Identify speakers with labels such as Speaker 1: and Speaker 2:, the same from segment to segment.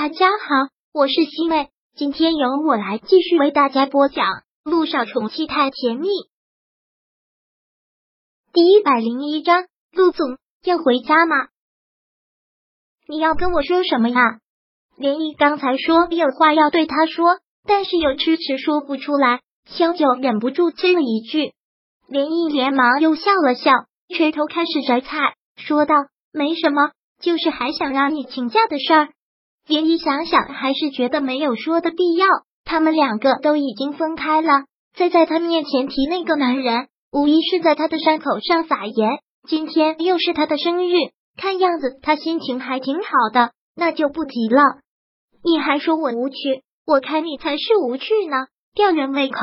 Speaker 1: 大家好，我是西妹，今天由我来继续为大家播讲《路上宠妻太甜蜜》第一百零一章。陆总要回家吗？你要跟我说什么呀？连毅刚才说有话要对他说，但是又迟迟说不出来。萧九忍不住催了一句，连毅连忙又笑了笑，垂头开始摘菜，说道：“没什么，就是还想让你请假的事儿。”连一想想，还是觉得没有说的必要。他们两个都已经分开了，再在他面前提那个男人，无疑是在他的伤口上撒盐。今天又是他的生日，看样子他心情还挺好的，那就不提了。你还说我无趣，我看你才是无趣呢，吊人胃口。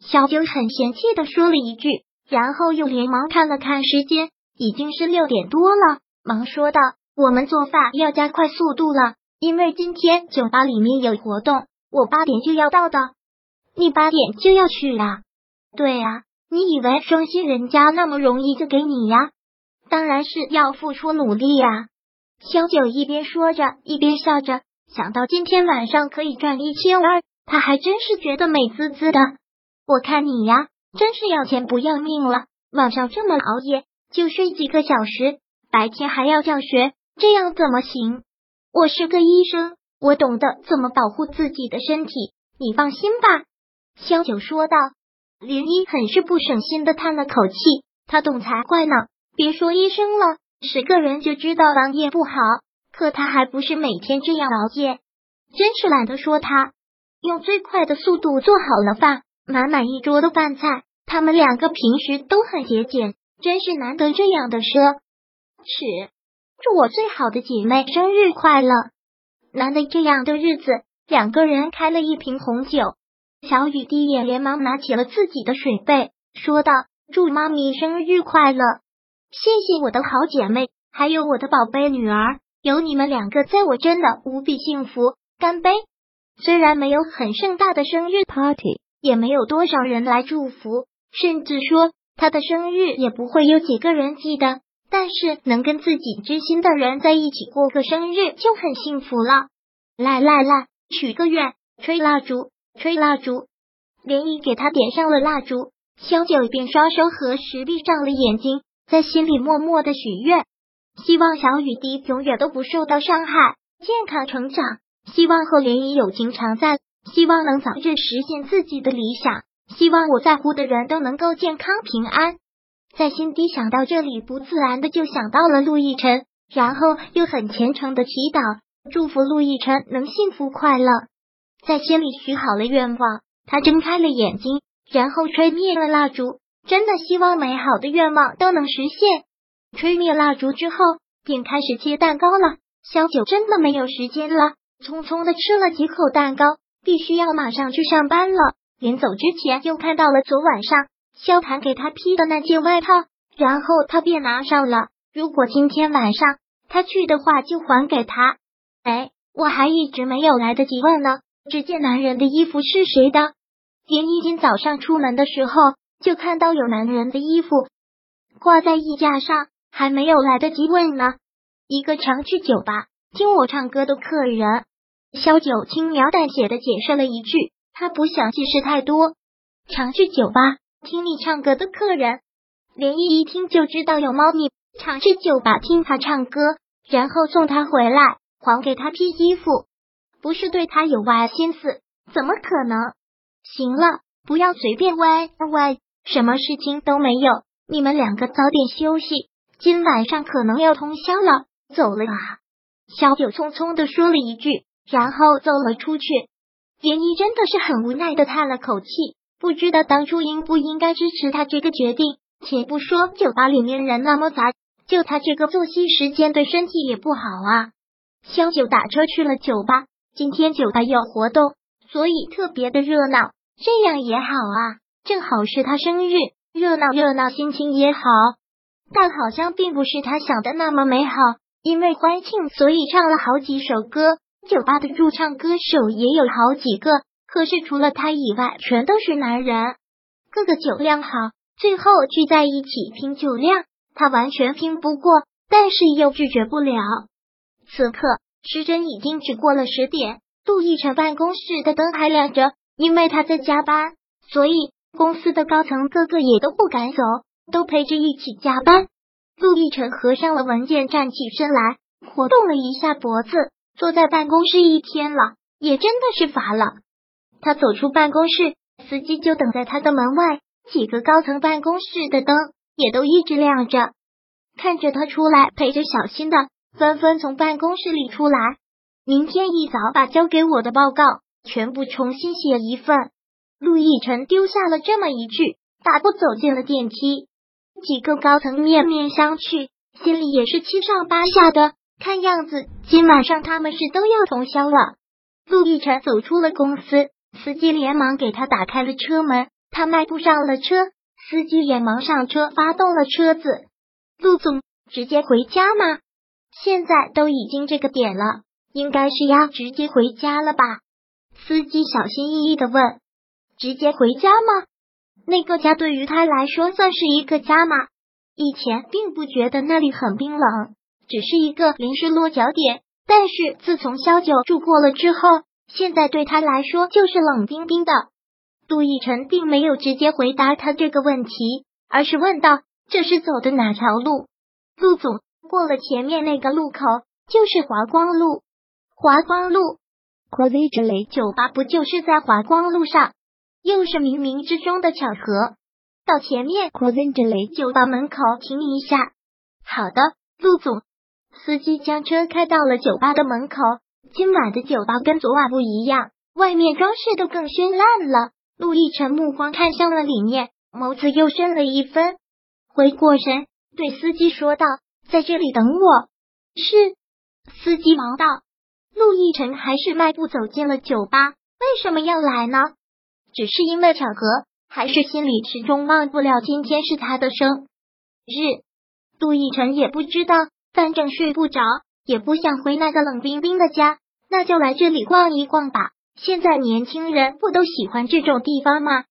Speaker 1: 小九很嫌弃的说了一句，然后又连忙看了看时间，已经是六点多了，忙说道：“我们做饭要加快速度了。”因为今天酒吧里面有活动，我八点就要到的。你八点就要去呀？对呀，你以为双薪人家那么容易就给你呀？当然是要付出努力呀。萧九一边说着，一边笑着，想到今天晚上可以赚一千二，他还真是觉得美滋滋的。我看你呀，真是要钱不要命了，晚上这么熬夜，就睡几个小时，白天还要教学，这样怎么行？我是个医生，我懂得怎么保护自己的身体，你放心吧。”萧九说道。林一很是不省心的叹了口气，他懂才怪呢。别说医生了，十个人就知道王爷不好，可他还不是每天这样熬夜，真是懒得说他。用最快的速度做好了饭，满满一桌的饭菜。他们两个平时都很节俭，真是难得这样的奢侈。祝我最好的姐妹生日快乐！难得这样的日子，两个人开了一瓶红酒。小雨滴也连忙拿起了自己的水杯，说道：“祝妈咪生日快乐！谢谢我的好姐妹，还有我的宝贝女儿，有你们两个在，我真的无比幸福。干杯！”虽然没有很盛大的生日 party，也没有多少人来祝福，甚至说他的生日也不会有几个人记得。但是能跟自己知心的人在一起过个生日就很幸福了。来来来，许个愿，吹蜡烛，吹蜡烛。连姨给他点上了蜡烛，萧九便双手合十，闭上了眼睛，在心里默默的许愿，希望小雨滴永远都不受到伤害，健康成长，希望和连姨友情常在，希望能早日实现自己的理想，希望我在乎的人都能够健康平安。在心底想到这里，不自然的就想到了陆亦辰，然后又很虔诚的祈祷，祝福陆亦辰能幸福快乐。在心里许好了愿望，他睁开了眼睛，然后吹灭了蜡烛，真的希望美好的愿望都能实现。吹灭蜡烛之后，便开始切蛋糕了。小九真的没有时间了，匆匆的吃了几口蛋糕，必须要马上去上班了。临走之前，又看到了昨晚上。萧谈给他披的那件外套，然后他便拿上了。如果今天晚上他去的话，就还给他。哎，我还一直没有来得及问呢。这件男人的衣服是谁的？连一今早上出门的时候就看到有男人的衣服挂在衣架上，还没有来得及问呢。一个常去酒吧听我唱歌的客人，萧九轻描淡写的解释了一句，他不想解释太多。常去酒吧。听你唱歌的客人，连依一听就知道有猫腻，常去酒吧听他唱歌，然后送他回来，还给他披衣服，不是对他有歪心思，怎么可能？行了，不要随便歪歪，什么事情都没有，你们两个早点休息，今晚上可能要通宵了，走了啊！小九匆匆的说了一句，然后走了出去。连依真的是很无奈的叹了口气。不知道当初应不应该支持他这个决定。且不说酒吧里面人那么杂，就他这个作息时间对身体也不好啊。萧九打车去了酒吧，今天酒吧有活动，所以特别的热闹。这样也好啊，正好是他生日，热闹热闹，心情也好。但好像并不是他想的那么美好，因为欢庆，所以唱了好几首歌。酒吧的驻唱歌手也有好几个。可是除了他以外，全都是男人，个个酒量好，最后聚在一起拼酒量，他完全拼不过，但是又拒绝不了。此刻时针已经只过了十点，陆亦辰办公室的灯还亮着，因为他在加班，所以公司的高层个个也都不敢走，都陪着一起加班。陆亦辰合上了文件，站起身来，活动了一下脖子，坐在办公室一天了，也真的是乏了。他走出办公室，司机就等在他的门外，几个高层办公室的灯也都一直亮着，看着他出来，陪着小新的。纷纷从办公室里出来。明天一早把交给我的报告全部重新写一份。陆亦辰丢下了这么一句，大步走进了电梯。几个高层面面相觑，心里也是七上八下的。看样子今晚上他们是都要通宵了。陆亦辰走出了公司，司机连忙给他打开了车门。他迈步上了车，司机也忙上车发动了车子。陆总，直接回家吗？现在都已经这个点了，应该是要直接回家了吧？司机小心翼翼的问：“直接回家吗？那个家对于他来说算是一个家吗？以前并不觉得那里很冰冷，只是一个临时落脚点。但是自从萧九住过了之后，现在对他来说就是冷冰冰的。”杜奕晨并没有直接回答他这个问题，而是问道：“这是走的哪条路？”陆总。过了前面那个路口就是华光路，华光路酒吧不就是在华光路上？又是冥冥之中的巧合。到前面酒吧门口停一下。好的，陆总。司机将车开到了酒吧的门口。今晚的酒吧跟昨晚不一样，外面装饰都更绚烂了。陆亦辰目光看向了里面，眸子又深了一分。回过神，对司机说道。在这里等我。是司机忙道。陆亦辰还是迈步走进了酒吧。为什么要来呢？只是因为巧合，还是心里始终忘不了今天是他的生日？陆亦辰也不知道，反正睡不着，也不想回那个冷冰冰的家，那就来这里逛一逛吧。现在年轻人不都喜欢这种地方吗？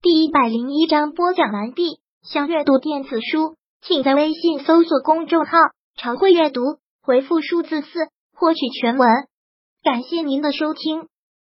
Speaker 1: 第一百零一章播讲完毕。想阅读电子书，请在微信搜索公众号“常会阅读”，回复数字四获取全文。感谢您的收听。